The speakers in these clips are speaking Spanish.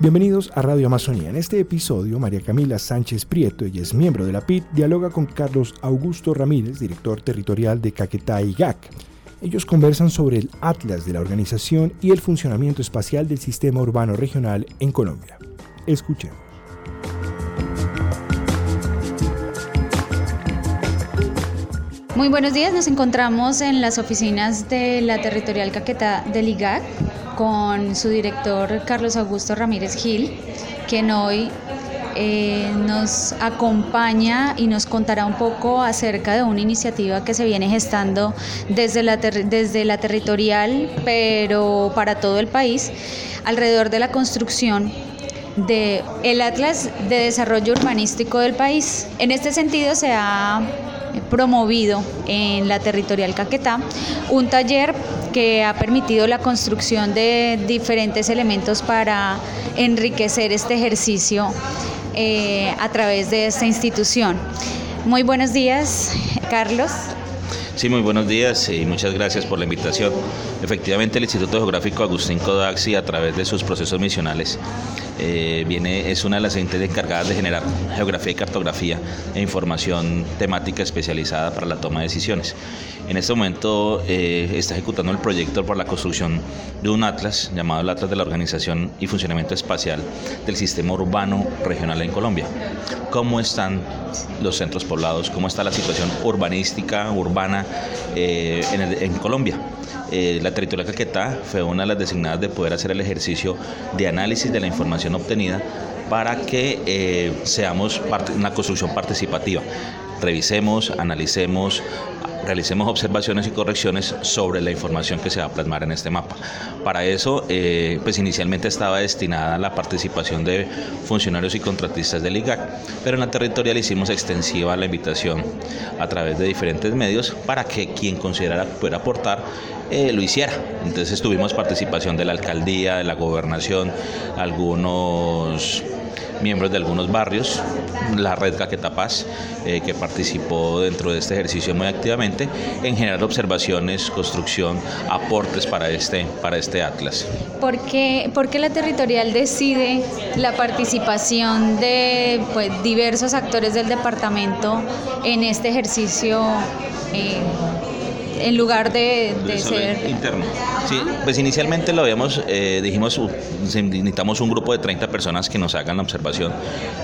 Bienvenidos a Radio Amazonía. En este episodio, María Camila Sánchez Prieto, ella es miembro de la PIT, dialoga con Carlos Augusto Ramírez, director territorial de Caquetá y GAC. Ellos conversan sobre el atlas de la organización y el funcionamiento espacial del sistema urbano regional en Colombia. Escuchemos. Muy buenos días, nos encontramos en las oficinas de la Territorial Caquetá del IGAC con su director Carlos Augusto Ramírez Gil, quien hoy eh, nos acompaña y nos contará un poco acerca de una iniciativa que se viene gestando desde la, desde la territorial, pero para todo el país, alrededor de la construcción de el Atlas de Desarrollo Urbanístico del país. En este sentido se ha promovido en la territorial Caquetá un taller que ha permitido la construcción de diferentes elementos para enriquecer este ejercicio eh, a través de esta institución. Muy buenos días, Carlos. Sí, muy buenos días y muchas gracias por la invitación. Efectivamente, el Instituto Geográfico Agustín Codaxi, a través de sus procesos misionales, eh, viene, es una de las entes encargadas de generar geografía y cartografía e información temática especializada para la toma de decisiones. En este momento eh, está ejecutando el proyecto por la construcción de un atlas llamado el Atlas de la Organización y Funcionamiento Espacial del Sistema Urbano Regional en Colombia. ¿Cómo están los centros poblados? ¿Cómo está la situación urbanística, urbana eh, en, Colombia? Eh, la territorial Caquetá fue una de las designadas de poder hacer el ejercicio de análisis de la información obtenida para que seamos parte, una construcción participativa. Revisemos, analicemos, realicemos observaciones y correcciones sobre la información que se va a plasmar en este mapa. Para eso, eh, pues inicialmente estaba destinada la participación de funcionarios y contratistas del IGAC, pero en la territorial hicimos extensiva la invitación a través de diferentes medios para que quien considerara poder aportar eh, lo hiciera. Entonces tuvimos participación de la alcaldía, de la gobernación, algunos miembros de algunos barrios, la red Caquetá Paz, eh, que participó dentro de este ejercicio muy activamente en generar observaciones, construcción, aportes para este, para este atlas. ¿Por qué, la territorial decide la participación de pues, diversos actores del departamento en este ejercicio? Eh, en lugar de, ser interno. Sí, pues inicialmente lo habíamos, eh, dijimos, necesitamos un grupo de 30 personas que nos hagan la observación.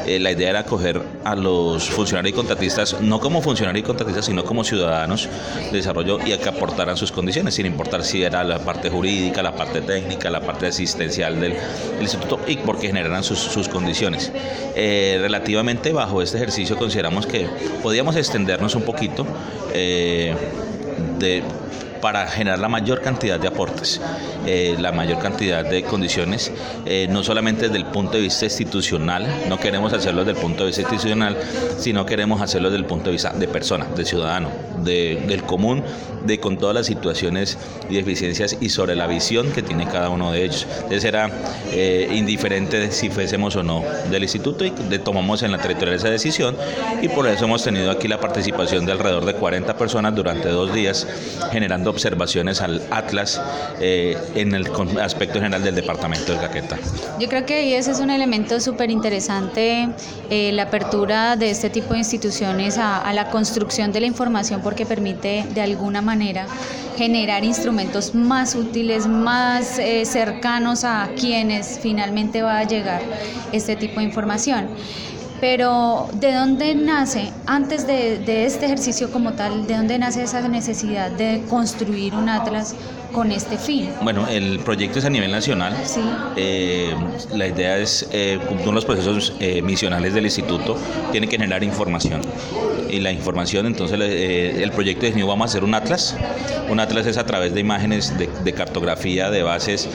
Eh, la idea era coger a los funcionarios y contratistas, no como funcionarios y contratistas, sino como ciudadanos de desarrollo y a que aportaran sus condiciones, sin importar si era la parte jurídica, la parte técnica, la parte asistencial del, instituto y porque generaran sus, sus condiciones. Eh, relativamente bajo este ejercicio consideramos que podíamos extendernos un poquito de para generar la mayor cantidad de aportes, eh, la mayor cantidad de condiciones, eh, no solamente desde el punto de vista institucional, no queremos hacerlo desde el punto de vista institucional, sino queremos hacerlo desde el punto de vista de persona, de ciudadano, del común, de con todas las situaciones y deficiencias y sobre la visión que tiene cada uno de ellos. Entonces era eh, indiferente si fuésemos o no del instituto y tomamos en la territorial esa decisión y por eso hemos tenido aquí la participación de alrededor de 40 personas durante dos días generando observaciones al Atlas eh, en el aspecto general del departamento de Caquetá. Yo creo que ese es un elemento súper interesante, eh, la apertura de este tipo de instituciones a, la construcción de la información porque permite de alguna manera generar instrumentos más útiles, más eh, cercanos a quienes finalmente va a llegar este tipo de información. Pero ¿de dónde nace, antes de, este ejercicio como tal, de dónde nace esa necesidad de construir un atlas con este fin? Bueno, el proyecto es a nivel nacional. Sí. Eh, la idea es, eh, uno de los procesos eh, misionales del instituto tiene que generar información. Y la información, entonces eh, el proyecto definió, vamos a hacer un atlas. Un atlas es a través de imágenes de, de cartografía, de bases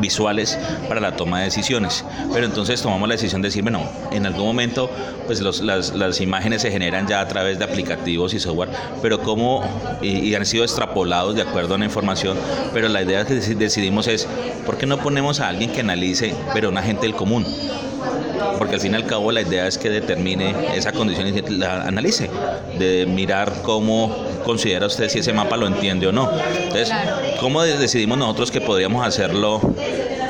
visuales para la toma de decisiones. Pero entonces tomamos la decisión de decir, bueno, en algún momento pues las, imágenes se generan ya a través de aplicativos y software, pero cómo, y, han sido extrapolados de acuerdo a la información, pero la idea que decidimos es, ¿por qué no ponemos a alguien que analice, pero una gente del común? porque al fin y al cabo la idea es que determine esa condición y la analice, de mirar cómo considera usted si ese mapa lo entiende o no. Entonces, ¿cómo decidimos nosotros que podríamos hacerlo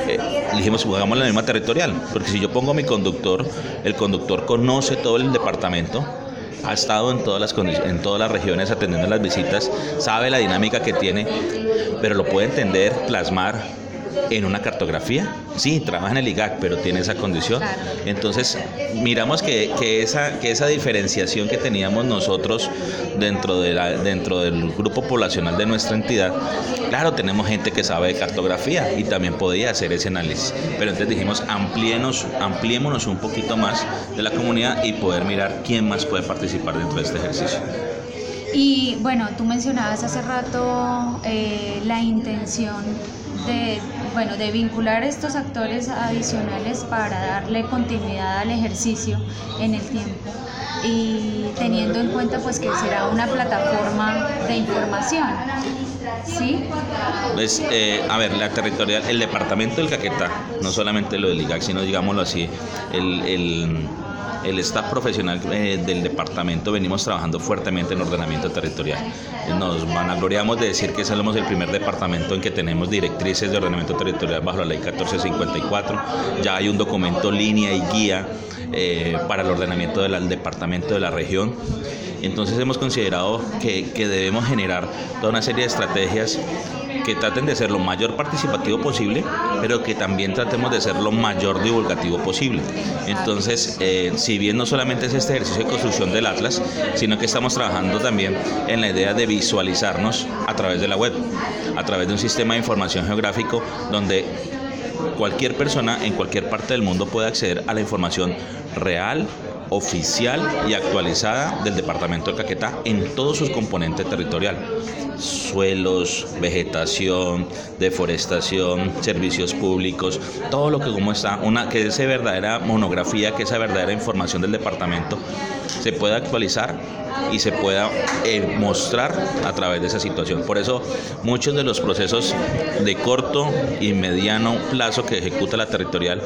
eh, dijimos, jugamos la misma territorial, porque si yo pongo mi conductor, el conductor conoce todo el departamento, ha estado en todas las en todas las regiones atendiendo las visitas, sabe la dinámica que tiene, pero lo puede entender, plasmar en una cartografía. Sí, trabaja en el IGAC, pero tiene esa condición. Entonces, miramos que, que, esa, que esa diferenciación que teníamos nosotros dentro, de la, dentro del grupo poblacional de nuestra entidad, claro, tenemos gente que sabe de cartografía y también podía hacer ese análisis. Pero entonces dijimos, ampliémonos, ampliémonos un poquito más de la comunidad y poder mirar quién más puede participar dentro de este ejercicio. Y bueno, tú mencionabas hace rato eh, la intención de, bueno, de vincular estos actores adicionales para darle continuidad al ejercicio en el tiempo. Y teniendo en cuenta pues que será una plataforma de información. ¿Sí? Pues, eh, a ver, la territorial, el departamento del Caquetá, no solamente lo del IGAC, sino digámoslo así, el, el el staff profesional eh, del departamento venimos trabajando fuertemente en ordenamiento territorial. Nos vanagloriamos de decir que somos el primer departamento en que tenemos directrices de ordenamiento territorial bajo la ley 1454. Ya hay un documento línea y guía eh, para el ordenamiento del departamento de la región. Entonces hemos considerado que, que debemos generar toda una serie de estrategias que traten de ser lo mayor participativo posible, pero que también tratemos de ser lo mayor divulgativo posible. Entonces, eh, si bien no solamente es este ejercicio de construcción del Atlas, sino que estamos trabajando también en la idea de visualizarnos a través de la web, a través de un sistema de información geográfico donde cualquier persona en cualquier parte del mundo puede acceder a la información real, oficial y actualizada del departamento de Caquetá en todos sus componentes territorial. Suelos, vegetación, deforestación, servicios públicos, todo lo que como está, una, que esa verdadera monografía, que esa verdadera información del departamento se pueda actualizar y se pueda eh, mostrar a través de esa situación. Por eso muchos de los procesos de corto y mediano plazo que ejecuta la territorial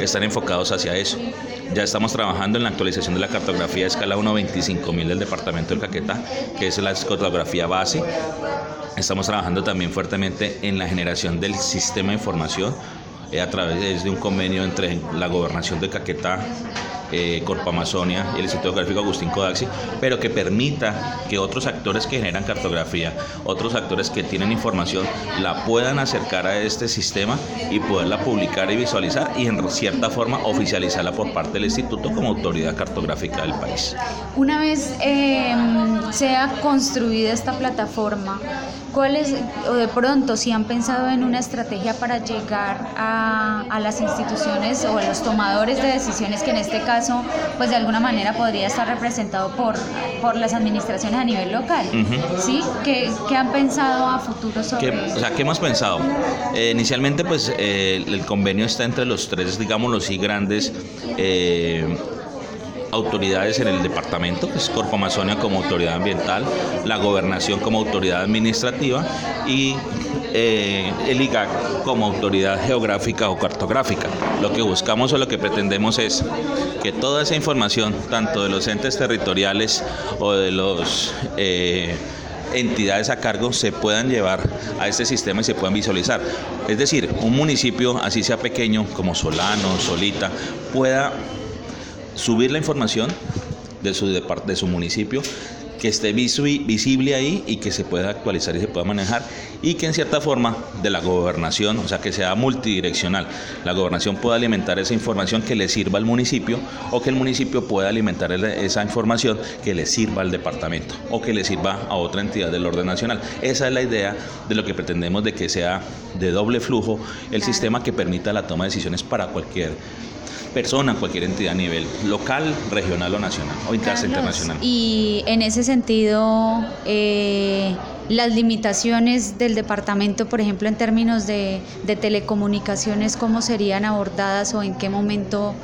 están enfocados hacia eso. Ya estamos trabajando en la actualización de la cartografía de escala 1.25.000 del departamento del Caquetá, que es la cartografía base. Estamos trabajando también fuertemente en la generación del sistema de información eh, a través de un convenio entre la gobernación de Caquetá eh, Amazonia y el Instituto Geográfico Agustín Codaxi, pero que permita que otros actores que generan cartografía, otros actores que tienen información, la puedan acercar a este sistema y poderla publicar y visualizar y en cierta forma oficializarla por parte del instituto como autoridad cartográfica del país. Una vez em, sea construida esta plataforma, ¿cuáles, o de pronto, si han pensado en una estrategia para llegar a, a las instituciones o a los tomadores de decisiones que en este caso pues de alguna manera podría estar representado por, por las administraciones a nivel local. ¿Sí? ¿Qué, han pensado a futuro sobre ¿Qué, O sea, ¿qué hemos pensado? Eh, inicialmente, pues eh, el convenio está entre los tres, digamos, los sí grandes. Eh, autoridades en el departamento, es Corpo Amazonia como autoridad ambiental, la gobernación como autoridad administrativa y eh, el IGAC como autoridad geográfica o cartográfica. Lo que buscamos o lo que pretendemos es que toda esa información, tanto de los entes territoriales o de los... Eh, entidades a cargo se puedan llevar a este sistema y se puedan visualizar. Es decir, un municipio, así sea pequeño, como Solano, Solita, pueda subir la información de su, de su municipio que esté visible ahí y que se pueda actualizar y se pueda manejar y que en cierta forma de la gobernación, o sea, que sea multidireccional, la gobernación pueda alimentar esa información que le sirva al municipio o que el municipio pueda alimentar esa información que le sirva al departamento o que le sirva a otra entidad del orden nacional. Esa es la idea de lo que pretendemos de que sea de doble flujo el sistema que permita la toma de decisiones para cualquier persona, cualquier entidad a nivel local, regional o nacional o internacional. Y en ese sentido, eh, las limitaciones del departamento, por ejemplo, en términos de, de telecomunicaciones, ¿cómo serían abordadas o en qué momento?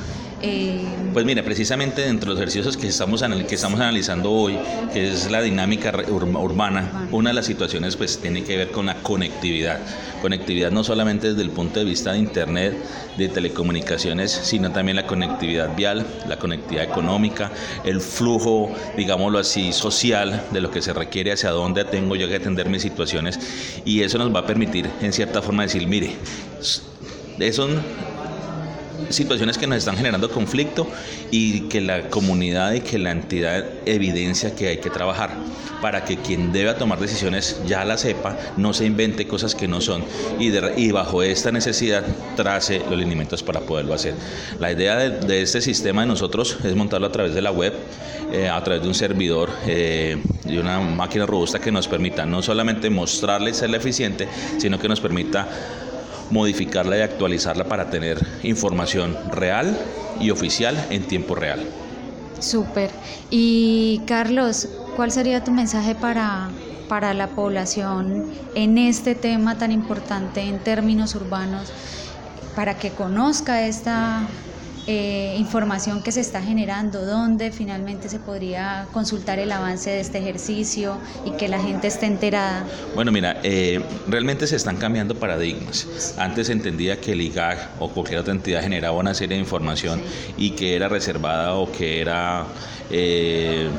Eh, pues mire, precisamente dentro de los ejercicios que estamos, que estamos analizando hoy, que es la dinámica urbana, una de las situaciones pues tiene que ver con la conectividad. Conectividad no solamente desde el punto de vista de Internet, de telecomunicaciones, sino también la conectividad vial, la conectividad económica, el flujo, digámoslo así, social de lo que se requiere, hacia dónde tengo yo que atender mis situaciones y eso nos va a permitir en cierta forma decir, mire, eso situaciones que nos están generando conflicto y que la comunidad y que la entidad evidencia que hay que trabajar para que quien deba tomar decisiones ya la sepa, no se invente cosas que no son y, bajo esta necesidad trace los lineamientos para poderlo hacer. La idea de, este sistema de nosotros es montarlo a través de la web, eh, a través de un servidor eh, y una máquina robusta que nos permita no solamente mostrarle ser eficiente, sino que nos permita modificarla y actualizarla para tener información real y oficial en tiempo real. Súper. Y Carlos, ¿cuál sería tu mensaje para, para la población en este tema tan importante en términos urbanos, para que conozca esta eh, información que se está generando, dónde finalmente se podría consultar el avance de este ejercicio y que la gente esté enterada? Bueno, mira, eh, realmente se están cambiando paradigmas. Antes se entendía que el IGAG o cualquier otra entidad generaba una serie de información y que era reservada o que era... Eh,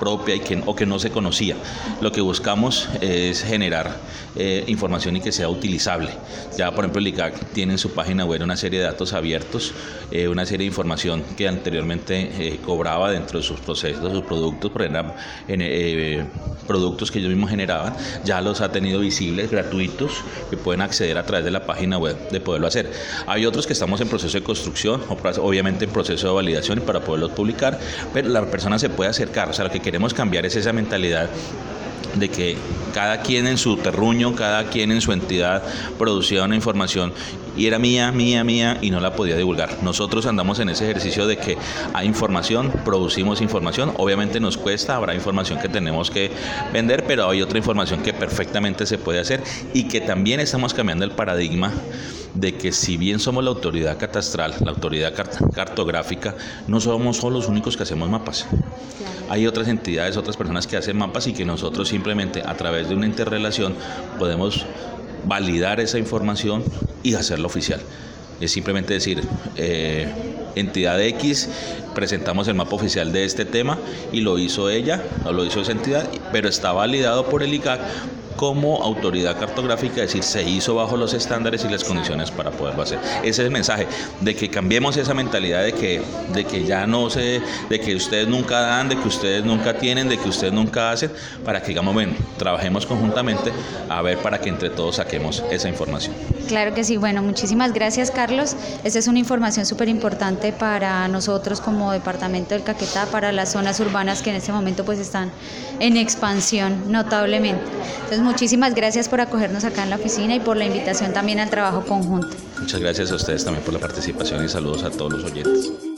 propia y que, o que no se conocía. Lo que buscamos es generar eh, información y que sea utilizable. Ya, por ejemplo, el ICAC tiene en su página web una serie de datos abiertos, eh, una serie de información que anteriormente eh, cobraba dentro de sus procesos, sus productos, por ejemplo, productos que ellos mismos generaban, ya los ha tenido visibles, gratuitos, que pueden acceder a través de la página web de poderlo hacer. Hay otros que estamos en proceso de construcción, obviamente en proceso de validación para poderlos publicar, pero la persona se puede acercar, o sea, lo que queremos cambiar es esa mentalidad de que cada quien en su terruño, cada quien en su entidad producía una información y era mía, mía, mía y no la podía divulgar. Nosotros andamos en ese ejercicio de que hay información, producimos información, obviamente nos cuesta, habrá información que tenemos que vender, pero hay otra información que perfectamente se puede hacer y que también estamos cambiando el paradigma de que si bien somos la autoridad catastral, la autoridad cartográfica, no somos solo los únicos que hacemos mapas. Hay otras entidades, otras personas que hacen mapas y que nosotros simplemente a través de una interrelación podemos validar esa información y hacerla oficial. Es simplemente decir, eh, entidad X, presentamos el mapa oficial de este tema y lo hizo ella, o lo hizo esa entidad, pero está validado por el ICAC como autoridad cartográfica, es decir, se hizo bajo los estándares y las condiciones para poderlo hacer. Ese es el mensaje, de que cambiemos esa mentalidad de que, de que ya no se, de que ustedes nunca dan, de que ustedes nunca tienen, de que ustedes nunca hacen, para que digamos, bueno, trabajemos conjuntamente a ver para que entre todos saquemos esa información. Claro que sí, bueno, muchísimas gracias Carlos. Esa es una información súper importante para nosotros como departamento del Caquetá, para las zonas urbanas que en este momento pues están en expansión notablemente. Entonces, muchísimas gracias por acogernos acá en la oficina y por la invitación también al trabajo conjunto. Muchas gracias a ustedes también por la participación y saludos a todos los oyentes.